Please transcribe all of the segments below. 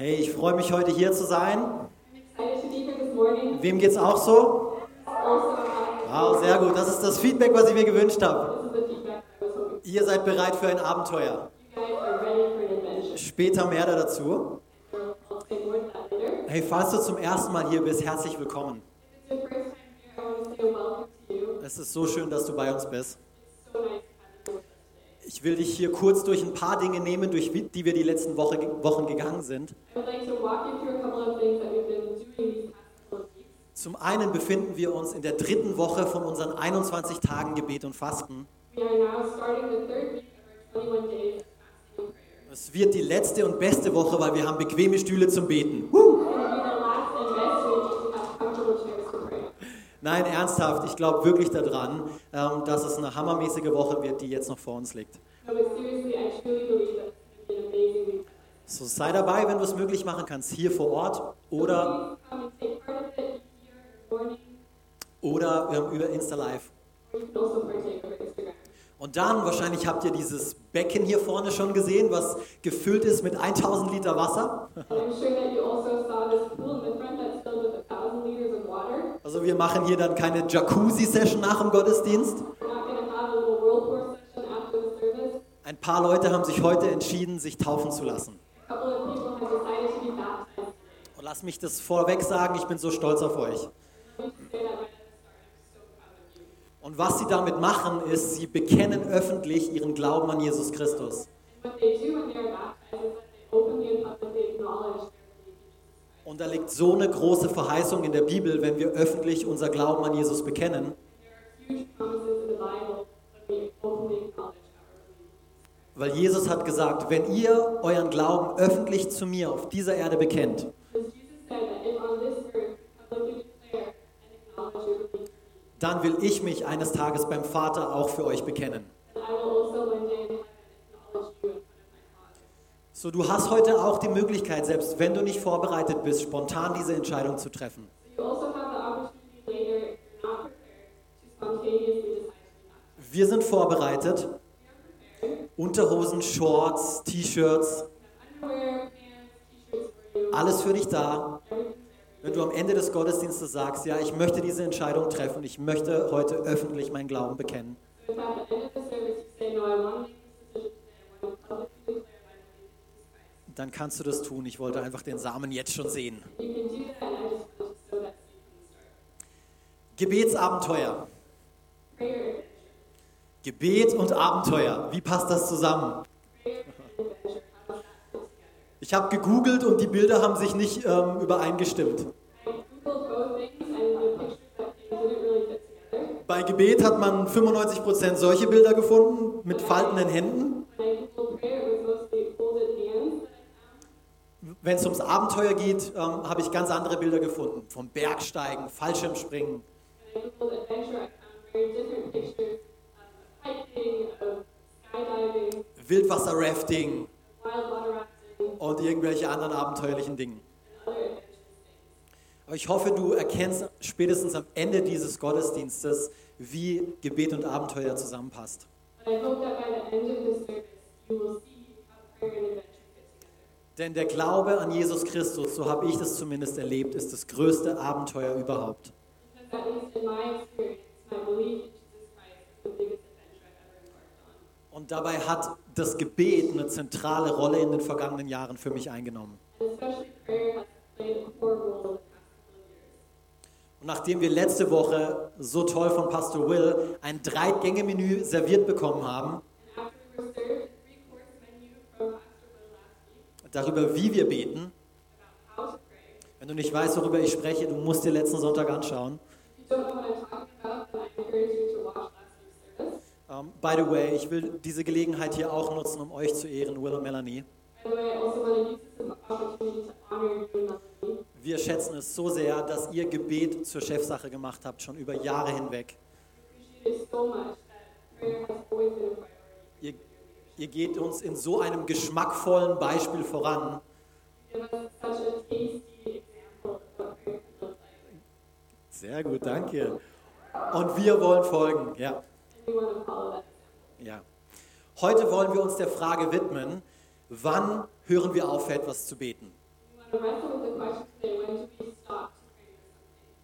Hey, ich freue mich heute hier zu sein. Wem geht's auch so? Wow, sehr gut. Das ist das Feedback, was ich mir gewünscht habe. Ihr seid bereit für ein Abenteuer. Später mehr dazu. Hey, falls du zum ersten Mal hier bist, herzlich willkommen. Es ist so schön, dass du bei uns bist. Ich will dich hier kurz durch ein paar Dinge nehmen, durch die wir die letzten Woche, Wochen gegangen sind. Zum einen befinden wir uns in der dritten Woche von unseren 21 Tagen Gebet und Fasten. We are now starting the third week of our 21 days of fasting and prayer. Es wird die letzte und beste Woche, weil wir haben bequeme Stühle zum Beten. It's Nein, ernsthaft, ich glaube wirklich daran, ähm, dass es eine hammermäßige Woche wird, die jetzt noch vor uns liegt. So sei dabei, wenn du es möglich machen kannst, hier vor Ort oder, oder ähm, über Insta Live. also. Und dann, wahrscheinlich habt ihr dieses Becken hier vorne schon gesehen, was gefüllt ist mit 1000 Liter Wasser. Also wir machen hier dann keine Jacuzzi-Session nach dem Gottesdienst. Ein paar Leute haben sich heute entschieden, sich taufen zu lassen. Und lass mich das vorweg sagen, ich bin so stolz auf euch. Und was sie damit machen, ist, sie bekennen öffentlich ihren Glauben an Jesus Christus. Und da liegt so eine große Verheißung in der Bibel, wenn wir öffentlich unser Glauben an Jesus bekennen, weil Jesus hat gesagt, wenn ihr euren Glauben öffentlich zu mir auf dieser Erde bekennt, dann will ich mich eines Tages beim Vater auch für euch bekennen. So, du hast heute auch die Möglichkeit, selbst wenn du nicht vorbereitet bist, spontan diese Entscheidung zu treffen. Also. Wir sind vorbereitet. Unterhosen, Shorts, T-Shirts, alles für dich da. Wenn du am Ende des Gottesdienstes sagst, ja, ich möchte diese Entscheidung treffen, ich möchte heute öffentlich meinen Glauben bekennen, dann kannst du das tun. Ich wollte einfach den Samen jetzt schon sehen. Gebetsabenteuer. Gebet und Abenteuer. Wie passt das zusammen? Ich habe gegoogelt und die Bilder haben sich nicht ähm, übereingestimmt. Bei Gebet hat man 95% solche Bilder gefunden mit faltenden Händen. Wenn es ums Abenteuer geht, ähm, habe ich ganz andere Bilder gefunden. Vom Bergsteigen, Fallschirmspringen. Wildwasser-Rafting und irgendwelche anderen abenteuerlichen things. Aber ich hoffe, du erkennst spätestens am Ende dieses Gottesdienstes, wie Gebet und Abenteuer zusammenpasst. I hope that by the end of this service, Denn der Glaube an Jesus Christus, so habe ich das zumindest erlebt, ist das größte Abenteuer überhaupt. Und dabei hat das Gebet eine zentrale Rolle in den vergangenen Jahren für mich eingenommen. Und nachdem wir letzte Woche so toll von Pastor Will ein Drei-Gänge-Menü serviert bekommen haben, darüber, wie wir beten, wenn du nicht weißt, worüber ich spreche, du musst dir letzten Sonntag anschauen. Um, by the way, ich will diese Gelegenheit hier auch nutzen, um euch zu ehren, Will und Melanie. Wir schätzen es so sehr, dass ihr Gebet zur Chefsache gemacht habt, schon über Jahre hinweg. Ihr geht uns in so einem geschmackvollen Beispiel voran. Sehr gut, danke. Und wir wollen folgen. Ja, ja. Heute wollen wir uns der Frage widmen, wann hören wir auf, für etwas zu beten?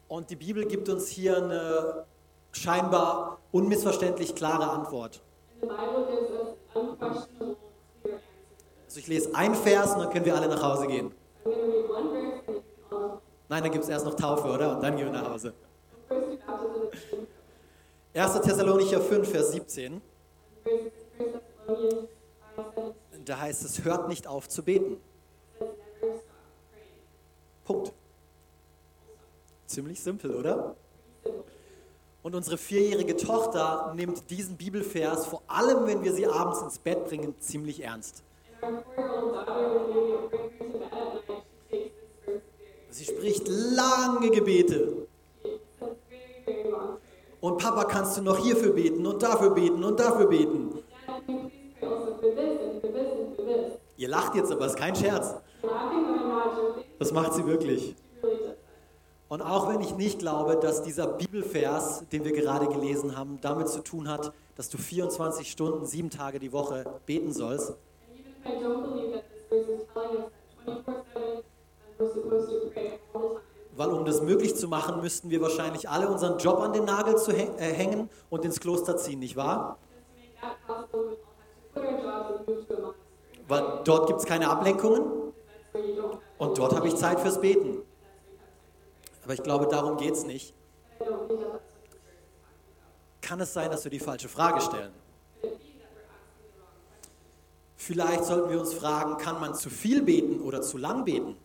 Und die Bibel gibt uns hier eine scheinbar unmissverständlich klare Antwort. Also ich lese einen Vers und dann können wir alle nach Hause gehen. Nein, dann gibt es erst noch Taufe, oder? Und dann gehen wir nach Hause. first do baptism and 1. Thessalonicher 5, Vers 17. then First Thessalonians 5 17 Da heißt es, hört nicht auf zu beten. Punkt. Ziemlich simpel, oder? Und unsere vierjährige Tochter nimmt diesen Bibelvers, vor allem wenn wir sie abends ins Bett bringen, ziemlich ernst. Sie spricht lange Gebete. Und Papa, kannst du noch hierfür beten und dafür beten und dafür beten? Ihr lacht jetzt, aber es ist kein Scherz. Das macht sie wirklich. She really does that. Und auch wenn ich nicht glaube, dass dieser Bibelvers, den wir gerade gelesen haben, damit zu tun hat, dass du 24 Stunden, sieben Tage die Woche beten sollst, And even if I don't believe that this verse is telling us that 24 7 we're supposed to pray all the time, weil um das möglich zu machen, müssten wir wahrscheinlich alle unseren Job an den Nagel zu äh, hängen und ins Kloster ziehen, nicht wahr? Weil dort gibt es keine Ablenkungen und dort habe ich Zeit fürs Beten. that's where you have time to pray. Aber ich glaube, darum geht es nicht. Kann es sein, dass wir die falsche Frage stellen? Vielleicht sollten wir uns fragen, kann man zu viel beten oder zu lang beten?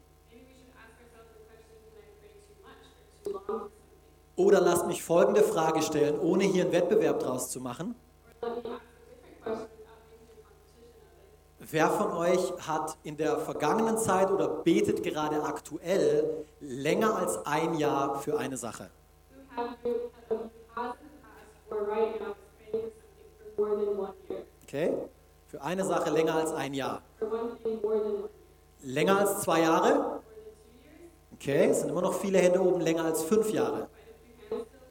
Oder lasst mich folgende Frage stellen, ohne hier einen Wettbewerb draus zu machen. Wer von euch hat in der vergangenen Zeit oder betet gerade aktuell länger als ein Jahr für eine Sache? Okay? Für eine Sache länger als ein Jahr. Länger als zwei Jahre? Okay, es sind immer noch viele Hände oben, länger als fünf Jahre.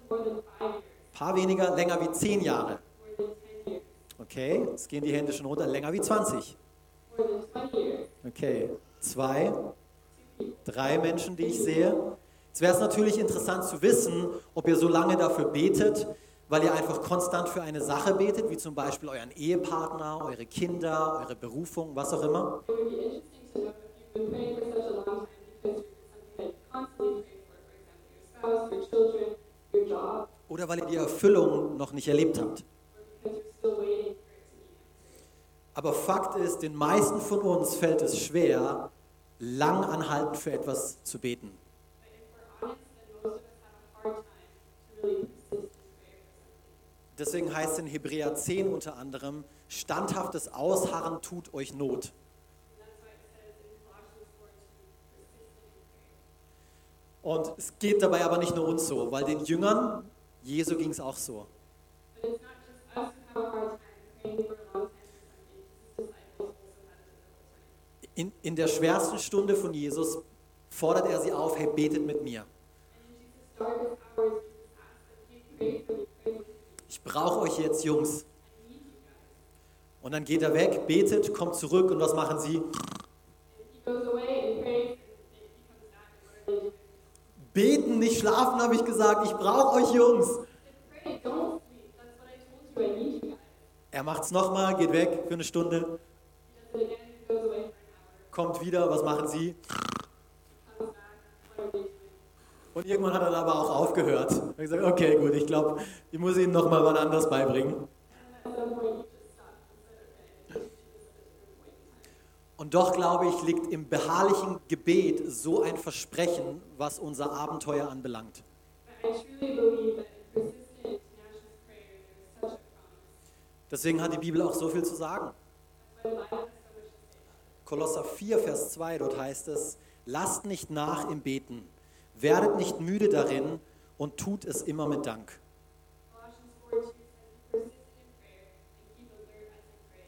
Ein paar weniger, länger wie zehn Jahre. Okay, jetzt gehen die Hände schon runter, länger wie 20. More than 20 years? Okay, zwei, drei Menschen, die ich sehe. Jetzt wäre es natürlich interessant zu wissen, ob ihr so lange dafür betet, weil ihr einfach konstant für eine Sache betet, wie zum Beispiel euren Ehepartner, eure Kinder, eure Berufung, was auch immer. Oder weil ihr die Erfüllung noch nicht erlebt habt. Aber Fakt ist, den meisten von uns fällt es schwer, lang anhaltend für etwas zu beten. Deswegen heißt es in Hebräer 10 unter anderem, standhaftes Ausharren tut euch Not. And that's why it says in Colossians 4 to be persistent in prayer. Und es geht dabei aber nicht nur uns so, weil den Jüngern Jesu ging es auch so. But it's not just us who have a hard time praying for a long for something. His disciples also had a difficult time. In, in der schwersten Stunde von Jesus fordert er sie auf, hey, betet mit mir. Ich brauche euch jetzt, Jungs. Und dann geht er weg, betet, kommt zurück und was machen sie? Beten, nicht schlafen, habe ich gesagt. Ich brauche euch, Jungs. Er macht es nochmal, geht weg für eine Stunde, kommt wieder, was machen sie? Und irgendwann hat er aber auch aufgehört. Er hat gesagt, okay, gut, ich glaube, ich muss ihnen nochmal was anderes beibringen. Und doch glaube ich, liegt im beharrlichen Gebet so ein Versprechen, was unser Abenteuer anbelangt. Deswegen hat die Bibel auch so viel zu sagen. Kolosser 4, Vers 2, dort heißt es, lasst nicht nach im Beten, werdet nicht müde darin und tut es immer mit Dank. Colossians 4 2 says, Be persistent in prayer and keep alert as you pray,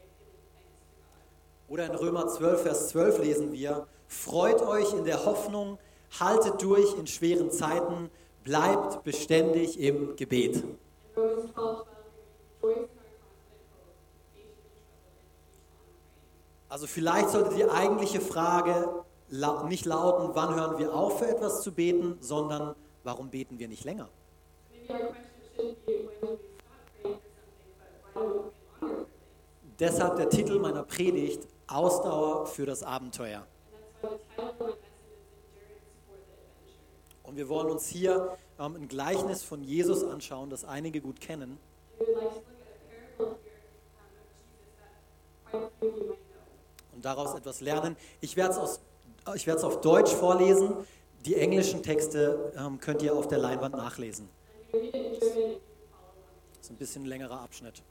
giving thanks to God. Oder in Römer 12, Vers 12 lesen wir, freut euch in der Hoffnung, haltet durch in schweren Zeiten, bleibt beständig im Gebet. In Romans 12 12, we rejoice in our confident hope, be patient in trouble, and keep on praying. Also vielleicht sollte die eigentliche Frage nicht lauten, wann hören wir auf, für etwas zu beten, sondern warum beten wir nicht länger? Deshalb der Titel meiner Predigt, Ausdauer für das Abenteuer. Und wir wollen uns hier ähm, ein Gleichnis von Jesus anschauen, das einige gut kennen. Und daraus etwas lernen. Ich werde es auf Deutsch vorlesen. Die englischen Texte ähm, könnt ihr auf der Leinwand nachlesen. Das ist ein bisschen längerer Abschnitt.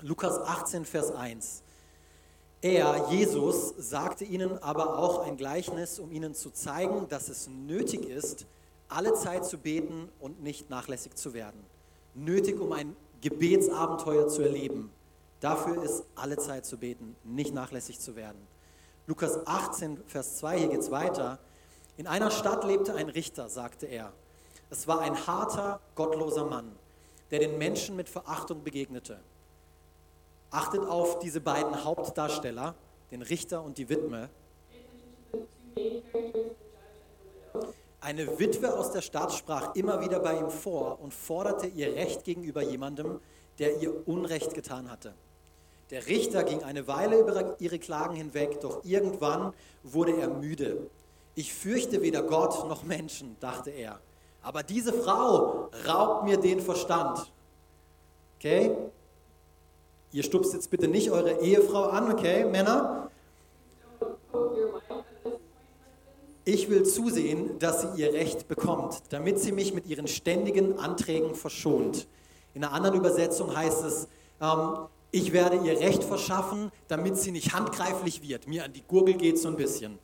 Lukas 18, Vers 1. Er, Jesus, sagte ihnen aber auch ein Gleichnis, um ihnen zu zeigen, dass es nötig ist, alle Zeit zu beten und nicht nachlässig zu werden. Nötig, um ein Gebetsabenteuer zu erleben. Dafür ist alle Zeit zu beten, nicht nachlässig zu werden. Lukas 18, Vers 2, hier geht es weiter. In einer Stadt lebte ein Richter, sagte er. Es war ein harter, gottloser Mann, der den Menschen mit Verachtung begegnete. Achtet auf diese beiden Hauptdarsteller, den Richter und die Witwe. Eine Witwe aus der Stadt sprach immer wieder bei ihm vor und forderte ihr Recht gegenüber jemandem, der ihr Unrecht getan hatte. Der Richter ging eine Weile über ihre Klagen hinweg, doch irgendwann wurde er müde. Ich fürchte weder Gott noch Menschen, dachte er. Aber diese Frau raubt mir den Verstand. Okay? Ihr stupst jetzt bitte nicht eure Ehefrau an, okay, Männer? Ich will zusehen, dass sie ihr Recht bekommt, damit sie mich mit ihren ständigen Anträgen verschont. In einer anderen Übersetzung heißt es, ähm, ich werde ihr Recht verschaffen, damit sie nicht handgreiflich wird. Mir an die Gurgel geht so ein bisschen.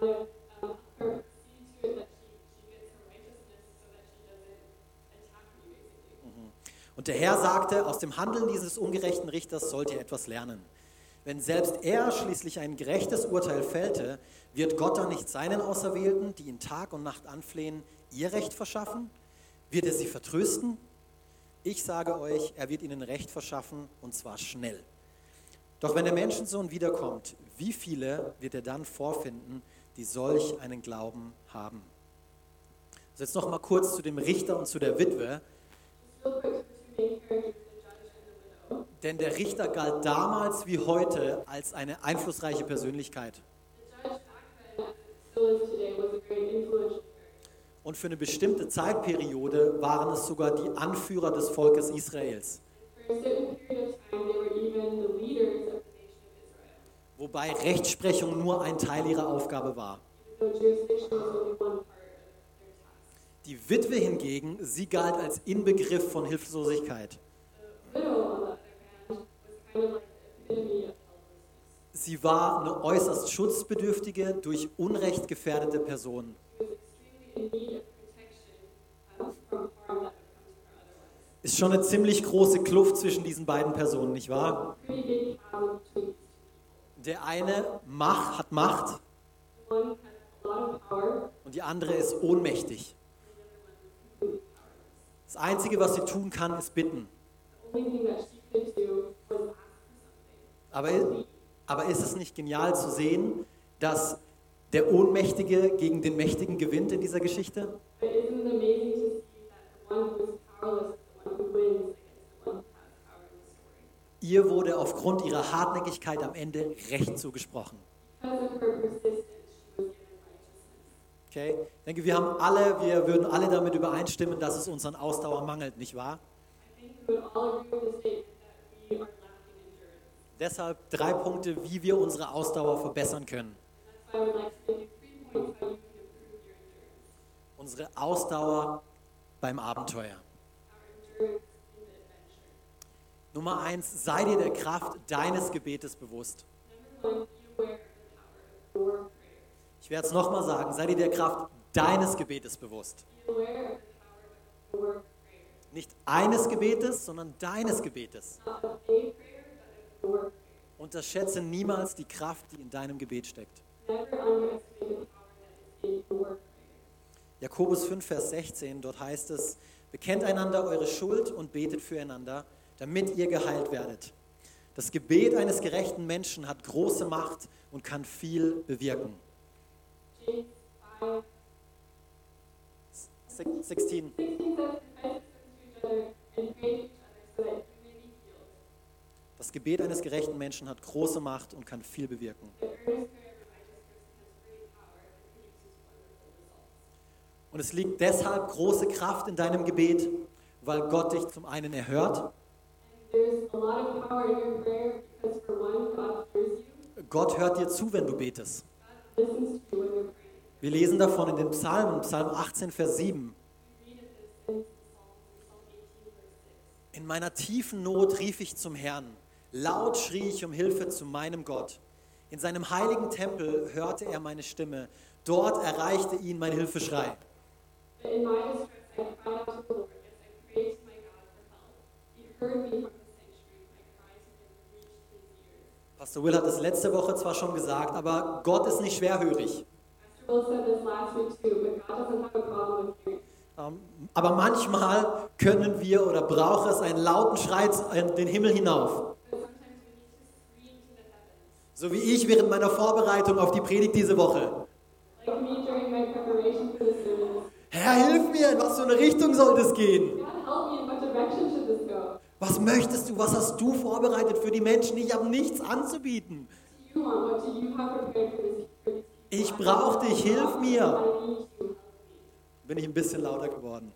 Basically. Und der Herr sagte, aus dem Handeln dieses ungerechten Richters sollt ihr etwas lernen. Wenn selbst er schließlich ein gerechtes Urteil fällte, wird Gott dann nicht seinen Auserwählten, die ihn Tag und Nacht anflehen, ihr Recht verschaffen? Wird er sie vertrösten? Ich sage euch, er wird ihnen Recht verschaffen und zwar schnell. Doch wenn der Menschensohn wiederkommt, wie viele wird er dann vorfinden, die solch einen Glauben haben? Also jetzt noch mal kurz zu dem Richter und zu der Witwe. Denn der Richter galt damals wie heute als eine einflussreiche Persönlichkeit. Und für eine bestimmte Zeitperiode waren es sogar die Anführer des Volkes Israels. Wobei Rechtsprechung nur ein Teil ihrer Aufgabe war. Die Witwe hingegen, sie galt als Inbegriff von Hilflosigkeit. Sie war eine äußerst schutzbedürftige, durch Unrecht gefährdete Person. Ist schon eine ziemlich große Kluft zwischen diesen beiden Personen, nicht wahr? Der eine Macht, hat Macht und die andere ist ohnmächtig. Das Einzige, was sie tun kann, ist bitten. Aber, aber ist es nicht genial zu sehen, dass der Ohnmächtige gegen den Mächtigen gewinnt in dieser Geschichte? Ihr wurde aufgrund ihrer Hartnäckigkeit am Ende Recht zugesprochen. Okay? Ich denke, wir haben alle, wir würden alle damit übereinstimmen, dass es uns an Ausdauer mangelt, nicht wahr? Deshalb drei Punkte, wie wir unsere Ausdauer verbessern können. Unsere Ausdauer beim Abenteuer. Nummer eins, sei dir der Kraft deines Gebetes bewusst. Ich werde es nochmal sagen, sei dir der Kraft deines Gebetes bewusst. Nicht eines Gebetes, sondern deines Gebetes. Unterschätze niemals die Kraft, die in deinem Gebet steckt. Jakobus 5, Vers 16, dort heißt es, bekennt einander eure Schuld und betet füreinander, damit ihr geheilt werdet. Das Gebet eines gerechten Menschen hat große Macht und kann viel bewirken. James 5, Sek- 16. 16 says, confess your sins to each other and pray to each other so that you may be healed. Das Gebet eines gerechten Menschen hat große Macht und kann viel bewirken. Und es liegt deshalb große Kraft in deinem Gebet, weil Gott dich zum einen erhört. Gott hört dir zu, wenn du betest. Wir lesen davon in den Psalmen, Psalm 18, Vers 7. We read of this in Psalms, in Psalm 18, verse 6. In meiner tiefen Not rief ich zum Herrn. Laut schrie ich um Hilfe zu meinem Gott. In seinem heiligen Tempel hörte er meine Stimme. Dort erreichte ihn mein Hilfeschrei. In my distress I cried out to the Lord as I prayed to my God for help. He heard me from the sanctuary. My him reached his ears. Pastor Will hat es letzte Woche zwar schon gesagt, aber Gott ist nicht schwerhörig. Pastor Will said this last week too, but God doesn't have a problem with hearing. Ähm, Aber manchmal können wir oder braucht es einen lauten Schrei in den Himmel hinauf. So wie ich während meiner Vorbereitung auf die Predigt diese Woche. Like Herr, hilf mir, in was für eine Richtung soll das gehen? Was möchtest du, was hast du vorbereitet für die Menschen? Ich habe nichts anzubieten. Ich brauche dich, hilf mir. Bin ich ein bisschen lauter geworden.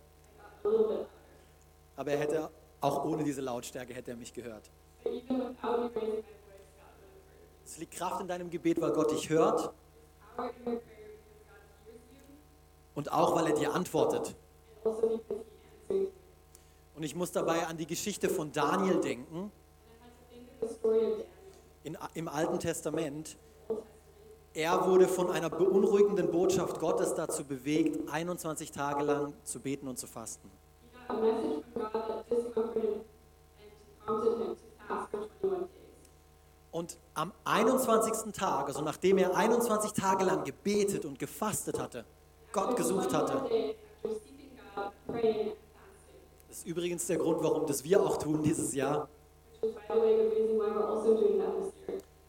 Aber er hätte, auch ohne diese Lautstärke, hätte er mich gehört. Es liegt Kraft in deinem Gebet, weil Gott dich hört und auch, weil er dir antwortet. Und ich muss dabei an die Geschichte von Daniel denken, in, im Alten Testament. Er wurde von einer beunruhigenden Botschaft Gottes dazu bewegt, 21 Tage lang zu beten und zu fasten. He got a message from God that discomforted him and prompted him to fast for 21 days. Und am 21. Tag, also nachdem er 21 Tage lang gebetet und gefastet hatte, Gott gesucht hatte, das ist übrigens der Grund, warum das wir auch tun dieses Jahr,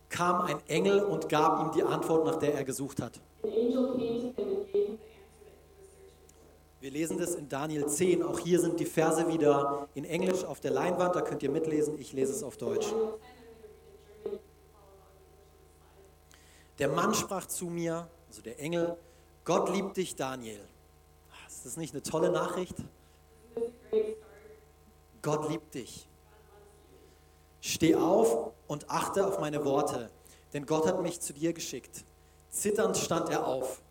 kam ein Engel und gab ihm die Antwort, nach der er gesucht hat. Wir lesen das in Daniel 10. Auch hier sind die Verse wieder in Englisch auf der Leinwand. Da könnt ihr mitlesen. Ich lese es auf Deutsch. Daniel 10, I'm going to read in German, you can follow along in English on the slide. Der Mann sprach zu mir, also der Engel, Gott liebt dich, Daniel. Ah, Ist das nicht eine tolle Nachricht? Gott liebt dich. Steh auf und achte auf meine Worte, denn Gott hat mich zu dir geschickt. Zitternd stand er auf.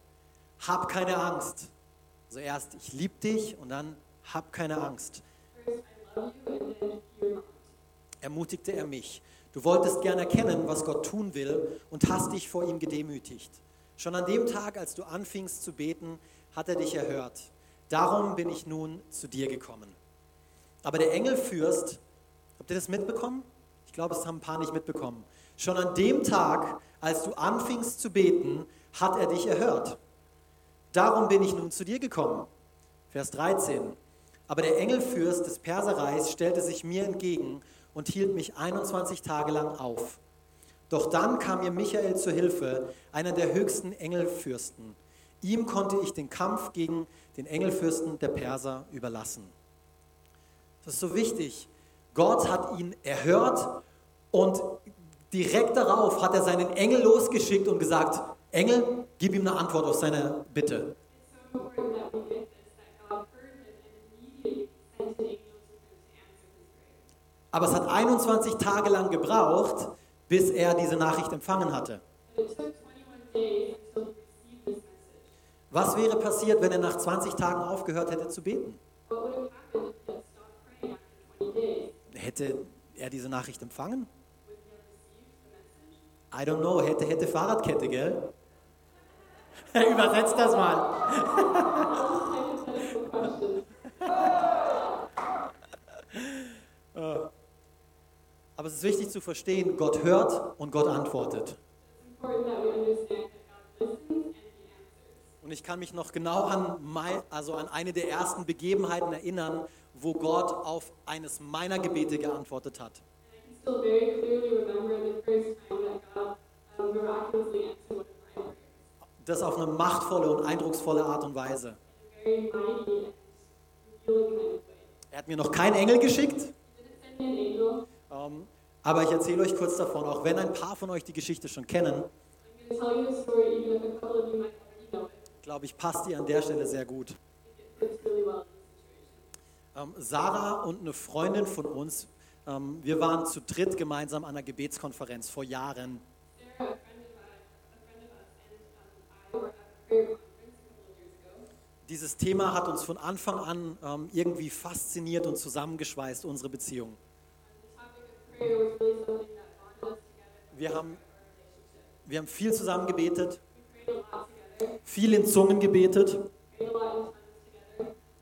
Hab keine Angst. Also erst, ich liebe dich und dann, hab keine Angst. Ermutigte er mich. Du wolltest gern erkennen, was Gott tun will und hast dich vor ihm gedemütigt. Schon an dem Tag, als du anfingst zu beten, hat er dich erhört. Darum bin ich nun zu dir gekommen. Aber der Engelfürst, habt ihr das mitbekommen? Ich glaube, es haben ein paar nicht mitbekommen. Schon an dem Tag, als du anfingst zu beten, hat er dich erhört. Darum bin ich nun zu dir gekommen. Vers 13. Aber der Engelfürst des Perserreichs stellte sich mir entgegen und hielt mich 21 Tage lang auf. Doch dann kam mir Michael zur Hilfe, einer der höchsten Engelfürsten. Ihm konnte ich den Kampf gegen den Engelfürsten der Perser überlassen. Das ist so wichtig. Gott hat ihn erhört und direkt darauf hat er seinen Engel losgeschickt und gesagt, Engel, gib ihm eine Antwort auf seine Bitte. Aber es hat 21 Tage lang gebraucht, bis er diese Nachricht empfangen hatte. But it took 21 days until he received this message. Was wäre passiert, wenn er nach 20 Tagen aufgehört hätte zu beten? What would have happened if he had stopped praying after 20 days? Hätte er diese Nachricht empfangen? I don't know, hätte, hätte Fahrradkette, gell? Übersetzt das mal. Question. Aber es ist wichtig zu verstehen, Gott hört und Gott antwortet. Und ich kann mich noch genau an, mei- also an eine der ersten Begebenheiten erinnern, wo Gott auf eines meiner Gebete geantwortet hat. Das auf eine machtvolle und eindrucksvolle Art und Weise. Er hat mir noch keinen Engel geschickt, Ähm, aber ich erzähle euch kurz davon, auch wenn ein paar von euch die Geschichte schon kennen, glaube ich, passt die an der Stelle sehr gut. Ähm, Sarah und eine Freundin von uns, ähm, wir waren zu dritt gemeinsam an einer Gebetskonferenz vor Jahren. Dieses Thema hat uns von Anfang an irgendwie fasziniert und zusammengeschweißt, unsere Beziehung. Wir haben, wir haben viel zusammen gebetet, viel in Zungen gebetet.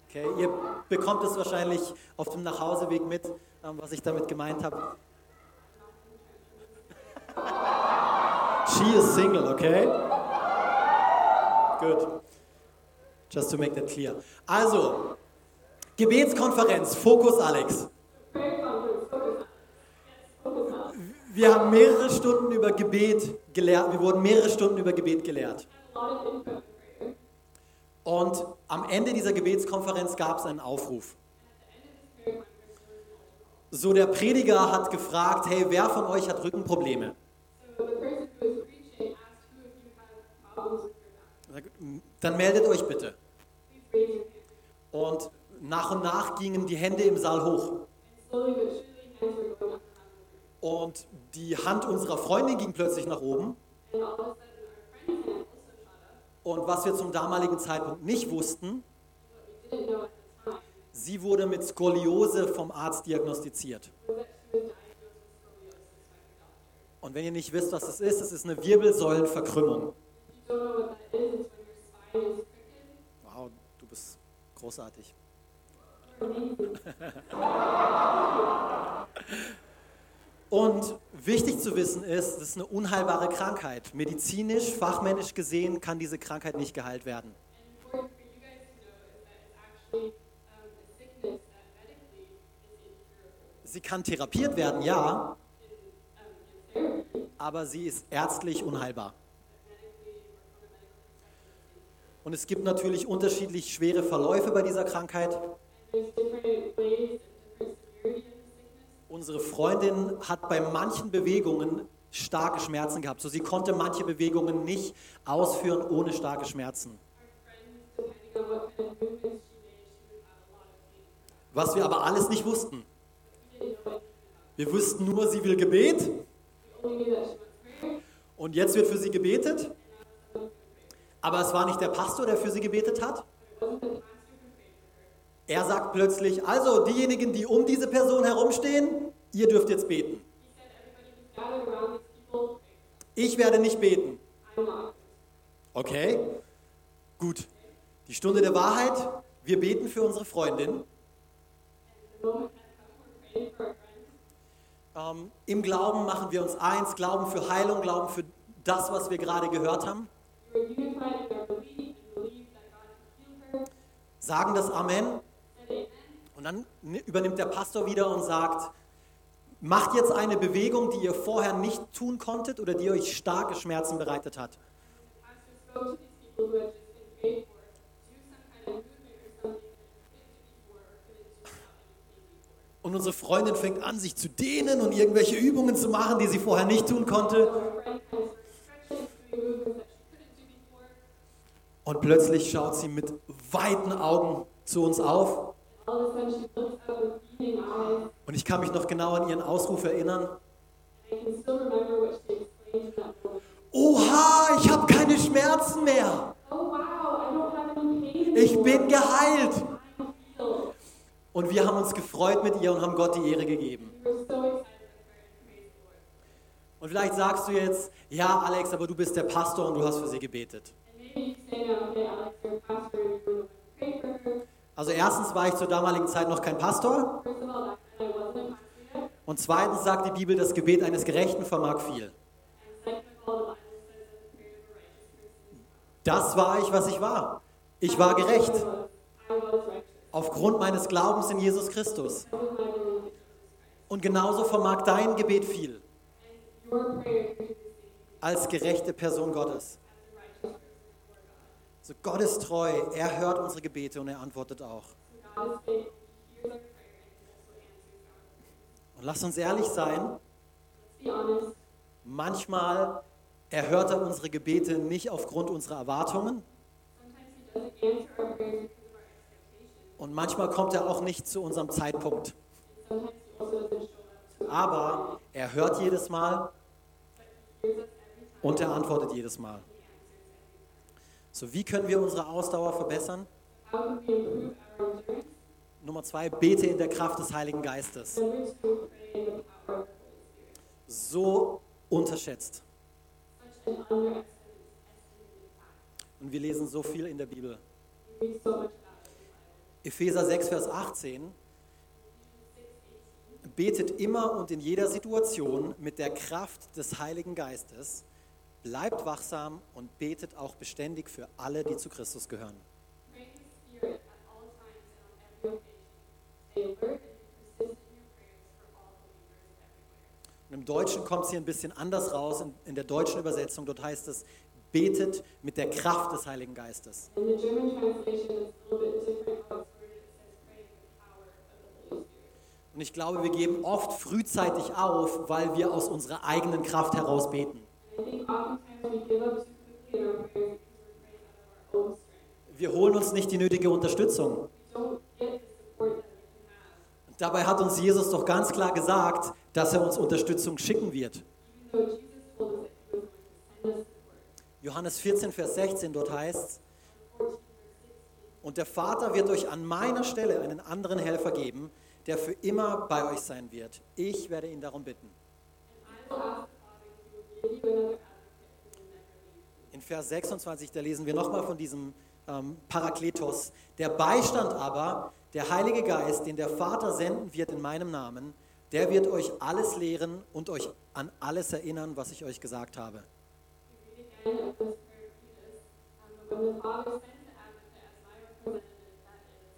Okay, ihr bekommt es wahrscheinlich auf dem Nachhauseweg mit, ähm, was ich damit gemeint habe. She is single, okay? Good. Just to make that clear. Also, Gebetskonferenz, Fokus Alex. Prayer conference, focus on. Yes, focus on. Wir haben mehrere Stunden über Gebet gelehrt, wir wurden mehrere Stunden über Gebet gelehrt. Und am Ende dieser Gebetskonferenz gab es einen Aufruf. So der Prediger hat gefragt, hey, wer von euch hat Rückenprobleme? Dann meldet euch bitte. Und nach und nach gingen die Hände im Saal hoch. Und die Hand unserer Freundin ging plötzlich nach oben. Und was wir zum damaligen Zeitpunkt nicht wussten, sie wurde mit Skoliose vom Arzt diagnostiziert. Und wenn ihr nicht wisst, was das ist, es ist eine Wirbelsäulenverkrümmung. Wow, du bist großartig. Und wichtig zu wissen ist, das ist eine unheilbare Krankheit. Medizinisch, fachmännisch gesehen kann diese Krankheit nicht geheilt werden. Sie kann therapiert werden, ja, aber sie ist ärztlich unheilbar. Und es gibt natürlich unterschiedlich schwere Verläufe bei dieser Krankheit. Unsere Freundin hat bei manchen Bewegungen starke Schmerzen gehabt. So sie konnte manche Bewegungen nicht ausführen ohne starke Schmerzen. Was wir aber alles nicht wussten. Wir wussten nur, sie will Gebet und jetzt wird für sie gebetet. Aber es war nicht der Pastor, der für sie gebetet hat. Er sagt plötzlich, also diejenigen, die um diese Person herumstehen, ihr dürft jetzt beten. Ich werde nicht beten. Okay, gut. Die Stunde der Wahrheit, wir beten für unsere Freundin. Ähm, Im Glauben machen wir uns eins, Glauben für Heilung, Glauben für das, was wir gerade gehört haben. Sagen das Amen. Und dann ni- übernimmt der Pastor wieder und sagt, macht jetzt eine Bewegung, die ihr vorher nicht tun konntet oder die euch starke Schmerzen bereitet hat. Und unsere Freundin fängt an, sich zu dehnen und irgendwelche Übungen zu machen, die sie vorher nicht tun konnte. Und plötzlich schaut sie mit weiten Augen zu uns auf. Und ich kann mich noch genau an ihren Ausruf erinnern. Oha, ich habe keine Schmerzen mehr. Ich bin geheilt. Und wir haben uns gefreut mit ihr und haben Gott die Ehre gegeben. Und vielleicht sagst du jetzt, ja Alex, aber du bist der Pastor und du hast für sie gebetet. Also erstens war ich zur damaligen Zeit noch kein Pastor und zweitens sagt die Bibel, das Gebet eines Gerechten vermag viel. Das war ich, was ich war. Ich war gerecht aufgrund meines Glaubens in Jesus Christus. Und genauso vermag dein Gebet viel als gerechte Person Gottes. So Gott ist treu, er hört unsere Gebete und er antwortet auch. Und lass uns ehrlich sein, manchmal erhört er unsere Gebete nicht aufgrund unserer Erwartungen und manchmal kommt er auch nicht zu unserem Zeitpunkt. Aber er hört jedes Mal und er antwortet jedes Mal. He answers every time. So, wie können wir unsere Ausdauer verbessern? Nummer zwei, bete in der Kraft des Heiligen Geistes. So unterschätzt. Und wir lesen so viel in der Bibel. Epheser 6, Vers 18. Betet immer und in jeder Situation mit der Kraft des Heiligen Geistes. Bleibt wachsam und betet auch beständig für alle, die zu Christus gehören. Und im Deutschen kommt es hier ein bisschen anders raus. In, in der deutschen Übersetzung, dort heißt es, betet mit der Kraft des Heiligen Geistes. Und ich glaube, wir geben oft frühzeitig auf, weil wir aus unserer eigenen Kraft heraus beten. Wir holen uns nicht die nötige Unterstützung. Dabei hat uns Jesus doch ganz klar gesagt, dass er uns Unterstützung schicken wird. Johannes 14, Vers 16, dort heißt es, 14 verse 16. und der Vater wird euch an meiner Stelle einen anderen Helfer geben, der für immer bei euch sein wird. Ich werde ihn darum bitten. In Vers 26, da lesen wir nochmal von diesem ähm, Parakletos. Der Beistand aber, der Heilige Geist, den der Vater senden wird in meinem Namen, der wird euch alles lehren und euch an alles erinnern, was ich euch gesagt habe. When the Father sends the advocate as my representative, that is,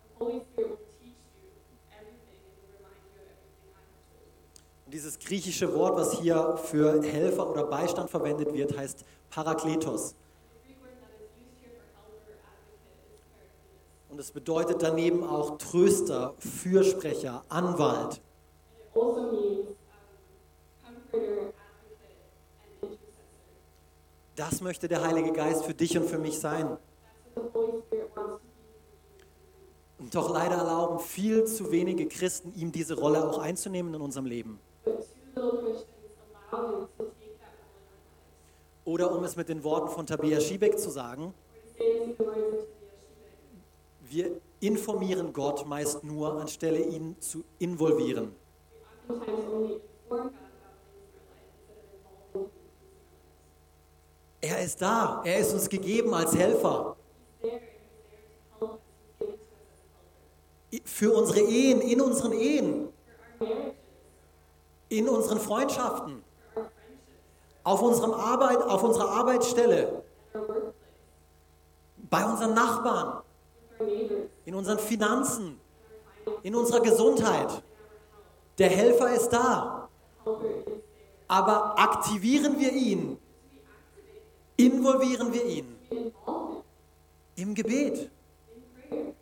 the Holy Spirit will teach you everything and will remind you of everything I have told you. Und dieses griechische Wort, was hier für Helfer oder Beistand verwendet wird, heißt Parakletos. Und es bedeutet daneben auch Tröster, Fürsprecher, Anwalt. Das möchte der Heilige Geist für dich und für mich sein. Und doch leider erlauben viel zu wenige Christen, ihm diese Rolle auch einzunehmen in unserem Leben. Oder um es mit den Worten von Tabea Schiebeck zu sagen, wir informieren Gott meist nur, anstelle ihn zu involvieren. Er ist da, er ist uns gegeben als Helfer. Für unsere Ehen, in unseren Ehen, in unseren Freundschaften, auf, unserem Arbeit, auf unserer Arbeitsstelle, bei unseren Nachbarn, in unseren Finanzen, in unserer Gesundheit. Der Helfer ist da, aber aktivieren wir ihn, involvieren wir ihn? Im Gebet.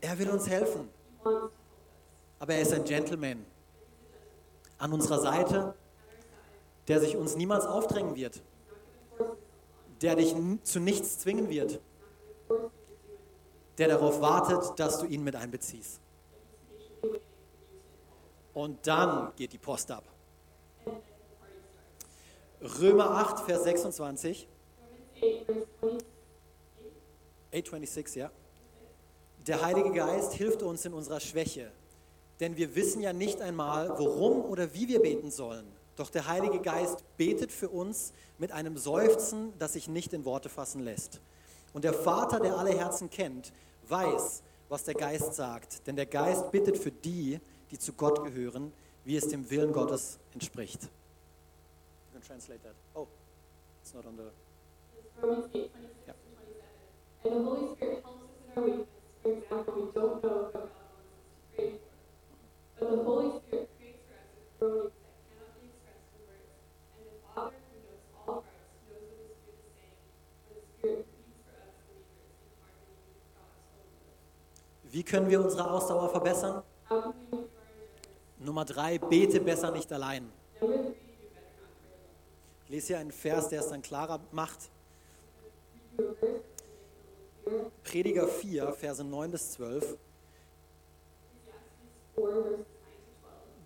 Er will uns helfen, aber er ist ein Gentleman an unserer Seite, der sich uns niemals aufdrängen wird, der dich zu nichts zwingen wird, der darauf wartet, dass du ihn mit einbeziehst. Und dann geht die Post ab. Römer 8, Vers 26. Romans 8, verse 20. 826, ja. Der Heilige Geist hilft uns in unserer Schwäche, denn wir wissen ja nicht einmal, worum oder wie wir beten sollen. Doch der Heilige Geist betet für uns mit einem Seufzen, das sich nicht in Worte fassen lässt. Und der Vater, der alle Herzen kennt, weiß, was der Geist sagt, denn der Geist bittet für die, die zu Gott gehören, wie es dem Willen Gottes entspricht. You can translate that. Oh, it's not on the. Romans 8, 26 Yeah. to 27. And the Holy Spirit helps us in our weakness. For example, we don't know what God wants us to pray. But the Holy Spirit prays for us groanings that cannot be expressed in words. And the Father, who knows all hearts, knows what the Spirit is saying, for the Spirit pleads for us believers in harmony with God's own will. Wie können wir unsere Ausdauer verbessern? Nummer drei, bete besser nicht allein. Number three, do better not pray alone. Ich lese hier einen Vers, der es dann klarer macht. Prediger 4, Verse 9 bis 12. Ecclesiastes 4, verses 9 to 12.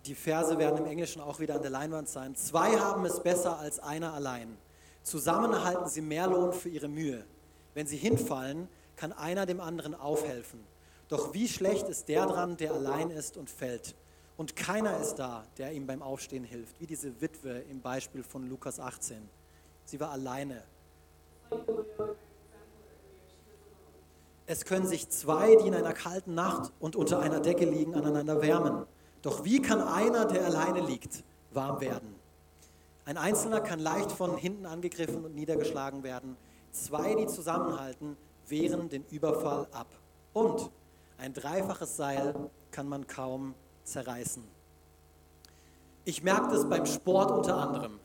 Die Verse werden im Englischen auch wieder an der Leinwand sein. Zwei haben es besser als einer allein. Zusammen erhalten sie mehr Lohn für ihre Mühe. Wenn sie hinfallen, kann einer dem anderen aufhelfen. Doch wie schlecht ist der dran, der allein ist und fällt. Und keiner ist da, der ihm beim Aufstehen hilft, wie diese Witwe im Beispiel von Lukas 18. Sie war alleine. Like the widow in our example earlier, she was alone. Es können sich zwei, die in einer kalten Nacht und unter einer Decke liegen, aneinander wärmen. Doch wie kann einer, der alleine liegt, warm werden? Ein Einzelner kann leicht von hinten angegriffen und niedergeschlagen werden. Zwei, die zusammenhalten, wehren den Überfall ab. Und ein dreifaches Seil kann man kaum zerreißen. Ich merke das beim Sport unter anderem.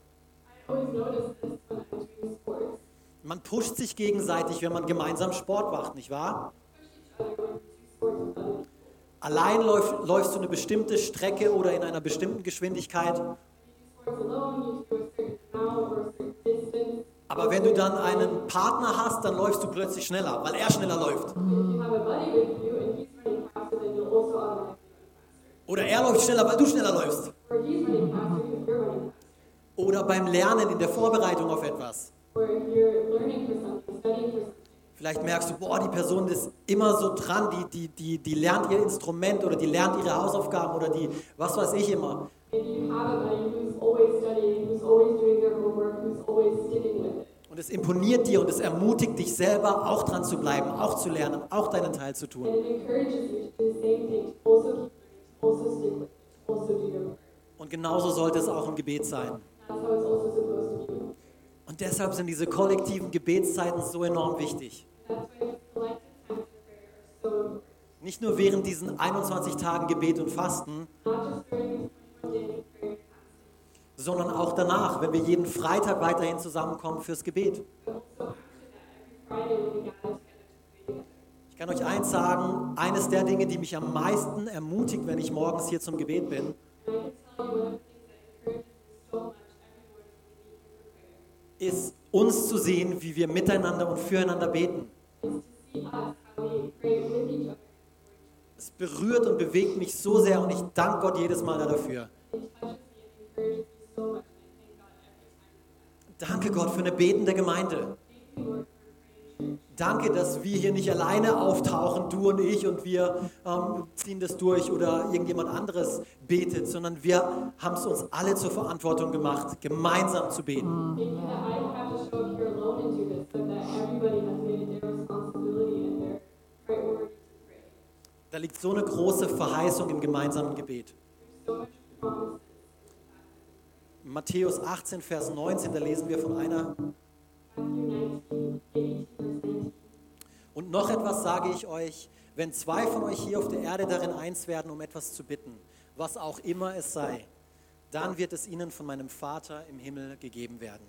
I always notice this when I'm doing sports. Man pusht sich gegenseitig, wenn man gemeinsam Sport macht, nicht wahr? Allein läuf, läufst du eine bestimmte Strecke oder in einer bestimmten Geschwindigkeit. Aber wenn du dann einen Partner hast, dann läufst du plötzlich schneller, weil er schneller läuft. Oder er läuft schneller, weil du schneller läufst. Oder beim Lernen in der Vorbereitung auf etwas. Vielleicht merkst du, boah, die Person ist immer so dran, die, die, die, die lernt ihr Instrument oder die lernt ihre Hausaufgaben oder die, was weiß ich immer. Und es imponiert dir und es ermutigt dich selber, auch dran zu bleiben, auch zu lernen, auch deinen Teil zu And tun. also also also. Und genauso sollte es auch im Gebet sein. That's how it's also supposed. Und deshalb sind diese kollektiven Gebetszeiten so enorm wichtig. Nicht nur während diesen 21 Tagen Gebet und Fasten, Not just during these 21 days of prayer and fasting, sondern auch danach, wenn wir jeden Freitag weiterhin zusammenkommen fürs Gebet. Ich kann euch eins sagen, eines der Dinge, die mich am meisten ermutigt, wenn ich morgens hier zum Gebet bin, ist uns zu sehen, wie wir miteinander und füreinander beten. Es berührt und bewegt mich so sehr und ich danke Gott jedes Mal dafür. Danke Gott für eine betende Gemeinde. Danke, dass wir hier nicht alleine auftauchen, du und ich, und wir ähm, ziehen das durch oder irgendjemand anderes betet, sondern wir haben es uns alle zur Verantwortung gemacht, gemeinsam zu beten. Da liegt so eine große Verheißung im gemeinsamen Gebet. Matthäus 18, Vers 19, da lesen wir von einer. Noch etwas sage ich euch, wenn zwei von euch hier auf der Erde darin eins werden, um etwas zu bitten, was auch immer es sei, dann wird es ihnen von meinem Vater im Himmel gegeben werden.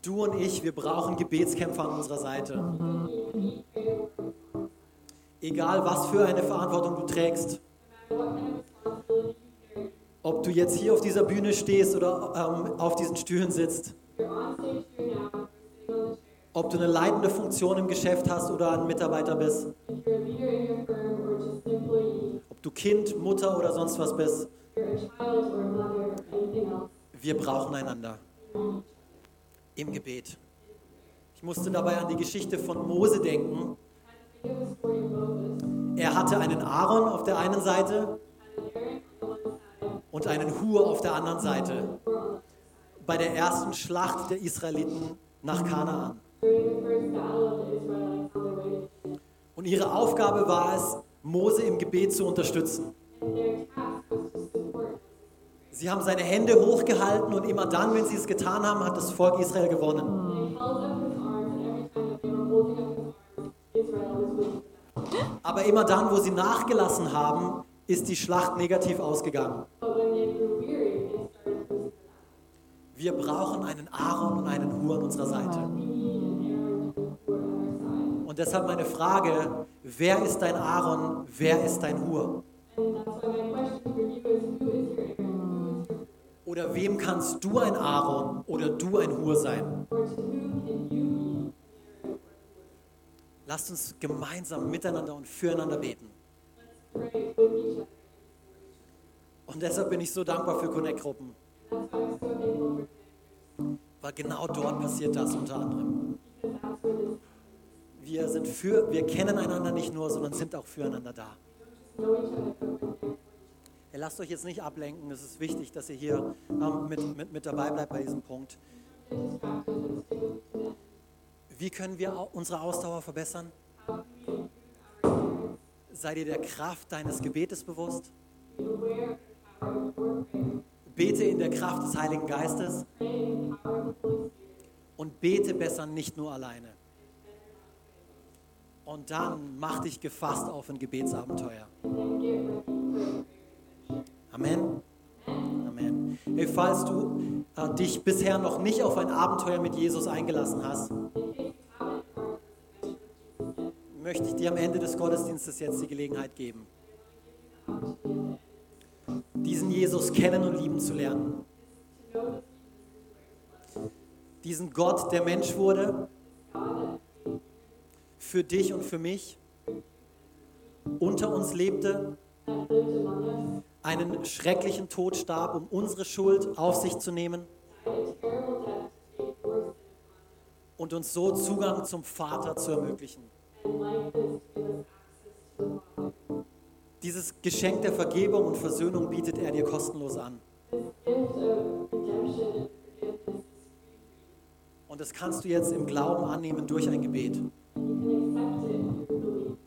Du und ich, wir brauchen Gebetskämpfer an unserer Seite. Egal, was für eine Verantwortung du trägst, ob du jetzt hier auf dieser Bühne stehst oder ähm, auf diesen Stühlen sitzt, ob du eine leitende Funktion im Geschäft hast oder ein Mitarbeiter bist, ob du Kind, Mutter oder sonst was bist, wir brauchen einander. Im Gebet. Ich musste dabei an die Geschichte von Mose denken. Er hatte einen Aaron auf der einen Seite und einen Hur auf der anderen Seite bei der ersten Schlacht der Israeliten nach Kanaan. Und ihre Aufgabe war es, Mose im Gebet zu unterstützen. Sie haben seine Hände hochgehalten und immer dann, wenn sie es getan haben, hat das Volk Israel gewonnen. Aber immer dann, wo sie nachgelassen haben, ist die Schlacht negativ ausgegangen. Wir brauchen einen Aaron und einen Hur an unserer Seite. Und deshalb meine Frage, wer ist dein Aaron, wer ist dein Hur? Oder wem kannst du ein Aaron oder du ein Hur sein? Lasst uns gemeinsam miteinander und füreinander beten. Und deshalb bin ich so dankbar für Connect-Gruppen, Weil genau dort passiert das unter anderem. Wir sind für, wir kennen einander nicht nur, sondern sind auch füreinander da. Ihr lasst euch jetzt nicht ablenken. Es ist wichtig, dass ihr hier ähm, mit, mit, mit dabei bleibt bei diesem Punkt. Wie können wir unsere Ausdauer verbessern? How can we improve our endurance? Sei dir der Kraft deines Gebetes bewusst. Bete in der Kraft des Heiligen Geistes und bete besser nicht nur alleine. Und dann mach dich gefasst auf ein Gebetsabenteuer. Amen. Amen. Hey, falls du äh, dich bisher noch nicht auf ein Abenteuer mit Jesus eingelassen hast, möchte ich dir am Ende des Gottesdienstes jetzt die Gelegenheit geben, Jesus kennen und lieben zu lernen. Diesen Gott, der Mensch wurde, für dich und für mich, unter uns lebte, einen schrecklichen Tod starb, um unsere Schuld auf sich zu nehmen und uns so Zugang zum Vater zu ermöglichen. Dieses Geschenk der Vergebung und Versöhnung bietet er dir kostenlos an. Und das kannst du jetzt im Glauben annehmen durch ein Gebet. Und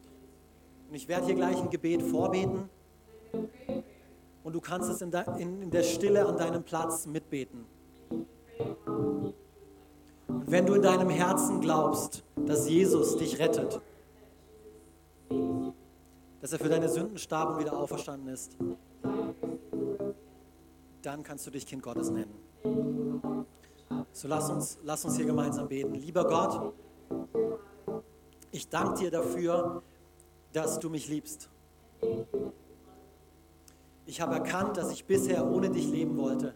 ich werde hier gleich ein Gebet vorbeten und du kannst es in, de in, in der Stille an deinem Platz mitbeten. Und wenn du in deinem Herzen glaubst, dass Jesus dich rettet, dass er für deine Sünden starb und wieder auferstanden ist, dann kannst du dich Kind Gottes nennen. So lass uns, lass uns hier gemeinsam beten. Lieber Gott, ich danke dir dafür, dass du mich liebst. Ich habe erkannt, dass ich bisher ohne dich leben wollte.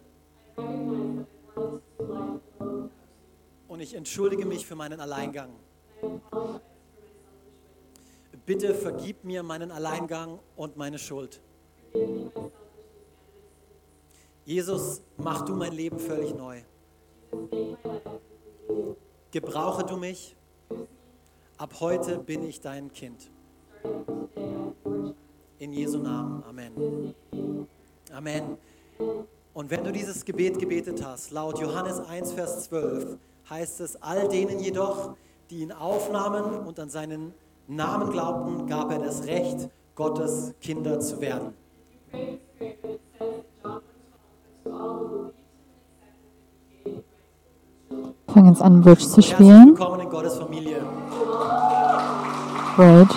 Und ich entschuldige mich für meinen Alleingang. Bitte vergib mir meinen Alleingang und meine Schuld. Jesus, mach du mein Leben völlig neu. Gebrauche du mich. Ab heute bin ich dein Kind. In Jesu Namen. Amen. Amen. Und wenn du dieses Gebet gebetet hast, laut Johannes 1, Vers 12, heißt es, all denen jedoch, die ihn aufnahmen und an seinen Namen glaubten, gab er das Recht, Gottes Kinder zu werden. Pray this prayer, but it says in John 1:12, "But to all who believed him and accepted him, he gave the right to become children." Fangen jetzt an, Bridge zu spielen. willkommen in Gottes Familie. Bridge.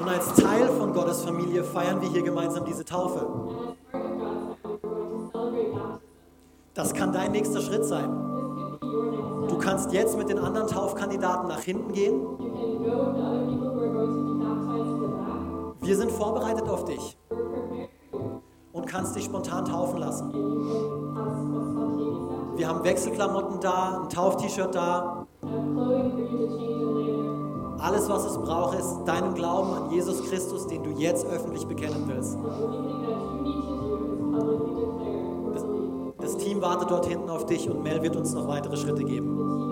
Und als Teil von Gottes Familie feiern wir hier gemeinsam diese Taufe. Das kann dein nächster Schritt sein. Du kannst jetzt mit den anderen Taufkandidaten nach hinten gehen. Wir sind vorbereitet auf dich und kannst dich spontan taufen lassen. Wir haben Wechselklamotten da, ein Tauf-T-Shirt da. Alles, was es braucht, ist deinen Glauben an Jesus Christus, den du jetzt öffentlich bekennen willst. Das Team wartet dort hinten auf dich und Mel wird uns noch weitere Schritte geben.